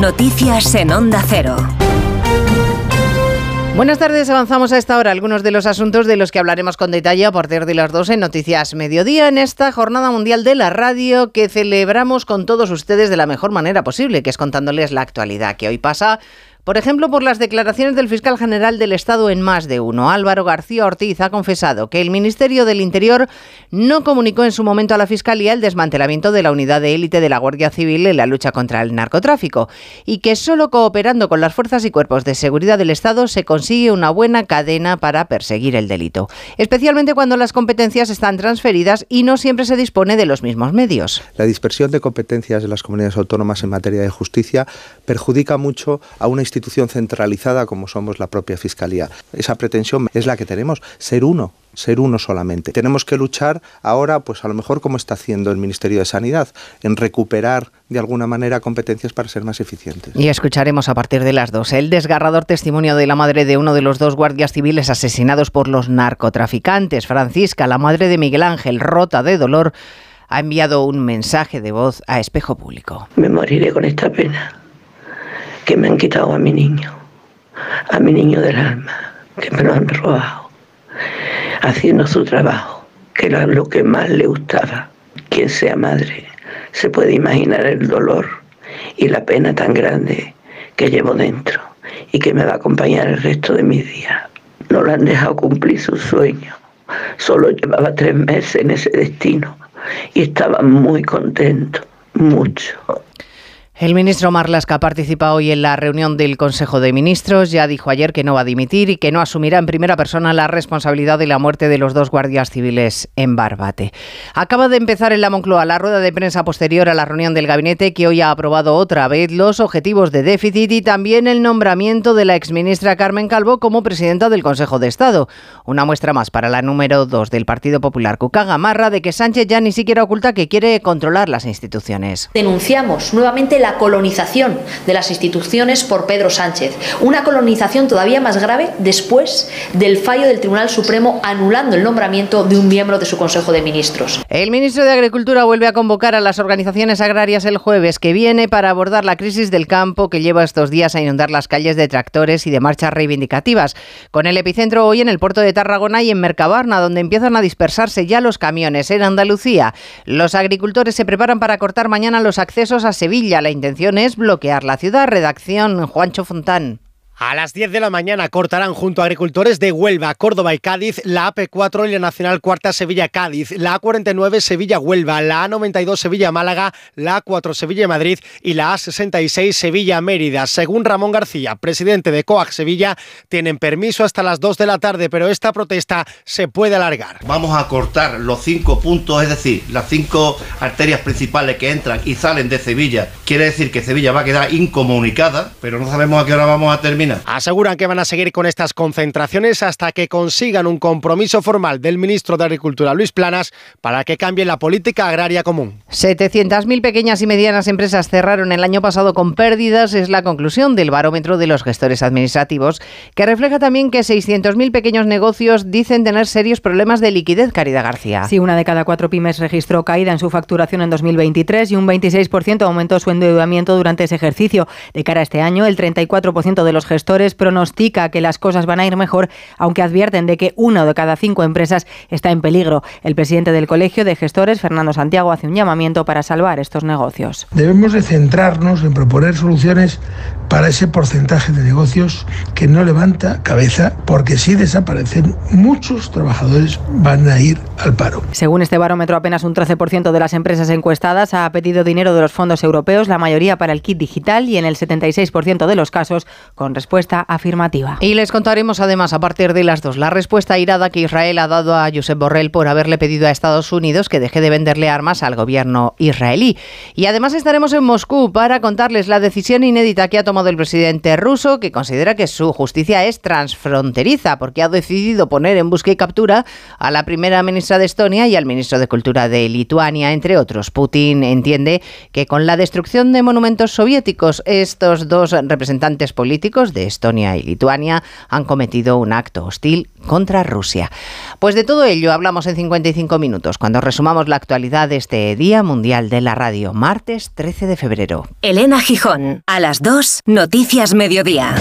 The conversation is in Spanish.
Noticias en Onda Cero. Buenas tardes, avanzamos a esta hora algunos de los asuntos de los que hablaremos con detalle a partir de las 12 en Noticias Mediodía en esta Jornada Mundial de la Radio que celebramos con todos ustedes de la mejor manera posible, que es contándoles la actualidad que hoy pasa por ejemplo, por las declaraciones del fiscal general del Estado en más de uno. Álvaro García Ortiz ha confesado que el Ministerio del Interior no comunicó en su momento a la Fiscalía el desmantelamiento de la unidad de élite de la Guardia Civil en la lucha contra el narcotráfico y que solo cooperando con las fuerzas y cuerpos de seguridad del Estado se consigue una buena cadena para perseguir el delito, especialmente cuando las competencias están transferidas y no siempre se dispone de los mismos medios. La dispersión de competencias de las comunidades autónomas en materia de justicia perjudica mucho a una institución institución centralizada como somos la propia Fiscalía. Esa pretensión es la que tenemos, ser uno, ser uno solamente. Tenemos que luchar ahora, pues a lo mejor como está haciendo el Ministerio de Sanidad, en recuperar de alguna manera competencias para ser más eficientes. Y escucharemos a partir de las dos el desgarrador testimonio de la madre de uno de los dos guardias civiles asesinados por los narcotraficantes. Francisca, la madre de Miguel Ángel, rota de dolor, ha enviado un mensaje de voz a Espejo Público. Me moriré con esta pena que me han quitado a mi niño, a mi niño del alma, que me lo han robado, haciendo su trabajo, que era lo que más le gustaba. Quien sea madre se puede imaginar el dolor y la pena tan grande que llevo dentro y que me va a acompañar el resto de mis días. No lo han dejado cumplir su sueño. Solo llevaba tres meses en ese destino y estaba muy contento, mucho. El ministro Marlaska participa hoy en la reunión del Consejo de Ministros. Ya dijo ayer que no va a dimitir y que no asumirá en primera persona la responsabilidad de la muerte de los dos guardias civiles en Barbate. Acaba de empezar en la Moncloa la rueda de prensa posterior a la reunión del gabinete que hoy ha aprobado otra vez los objetivos de déficit y también el nombramiento de la exministra Carmen Calvo como presidenta del Consejo de Estado. Una muestra más para la número dos del Partido Popular, Cuca Gamarra, de que Sánchez ya ni siquiera oculta que quiere controlar las instituciones. Denunciamos nuevamente la la colonización de las instituciones por Pedro Sánchez. Una colonización todavía más grave después del fallo del Tribunal Supremo anulando el nombramiento de un miembro de su Consejo de Ministros. El ministro de Agricultura vuelve a convocar a las organizaciones agrarias el jueves que viene para abordar la crisis del campo que lleva estos días a inundar las calles de tractores y de marchas reivindicativas, con el epicentro hoy en el puerto de Tarragona y en Mercabarna, donde empiezan a dispersarse ya los camiones. En Andalucía, los agricultores se preparan para cortar mañana los accesos a Sevilla. La intención es bloquear la ciudad. Redacción Juancho Fontán. A las 10 de la mañana cortarán junto a agricultores de Huelva, Córdoba y Cádiz la AP4 y la Nacional Cuarta Sevilla-Cádiz, la A49 Sevilla-Huelva, la A92 Sevilla-Málaga, la A4 Sevilla-Madrid y la A66 Sevilla-Mérida. Según Ramón García, presidente de COAG Sevilla, tienen permiso hasta las 2 de la tarde, pero esta protesta se puede alargar. Vamos a cortar los cinco puntos, es decir, las cinco arterias principales que entran y salen de Sevilla. Quiere decir que Sevilla va a quedar incomunicada, pero no sabemos a qué hora vamos a terminar Aseguran que van a seguir con estas concentraciones hasta que consigan un compromiso formal del ministro de Agricultura, Luis Planas, para que cambie la política agraria común. 700.000 pequeñas y medianas empresas cerraron el año pasado con pérdidas, es la conclusión del barómetro de los gestores administrativos, que refleja también que 600.000 pequeños negocios dicen tener serios problemas de liquidez, Caridad García. Sí, una de cada cuatro pymes registró caída en su facturación en 2023 y un 26% aumentó su endeudamiento durante ese ejercicio. De cara a este año, el 34% de los gestores gestores pronostica que las cosas van a ir mejor, aunque advierten de que una de cada cinco empresas está en peligro. El presidente del Colegio de Gestores, Fernando Santiago, hace un llamamiento para salvar estos negocios. Debemos de centrarnos en proponer soluciones para ese porcentaje de negocios que no levanta cabeza, porque si desaparecen, muchos trabajadores van a ir al paro. Según este barómetro, apenas un 13% de las empresas encuestadas ha pedido dinero de los fondos europeos, la mayoría para el kit digital y en el 76% de los casos con respuesta afirmativa. Y les contaremos además a partir de las dos la respuesta irada que Israel ha dado a Josep Borrell por haberle pedido a Estados Unidos que deje de venderle armas al gobierno israelí. Y además estaremos en Moscú para contarles la decisión inédita que ha tomado el presidente ruso, que considera que su justicia es transfronteriza, porque ha decidido poner en busca y captura a la primera ministra de Estonia y al ministro de Cultura de Lituania, entre otros. Putin entiende que con la destrucción de monumentos soviéticos, estos dos representantes políticos de Estonia y Lituania han cometido un acto hostil contra Rusia. Pues de todo ello hablamos en 55 minutos, cuando resumamos la actualidad de este Día Mundial de la Radio, martes 13 de febrero. Elena Gijón, a las 2, Noticias Mediodía.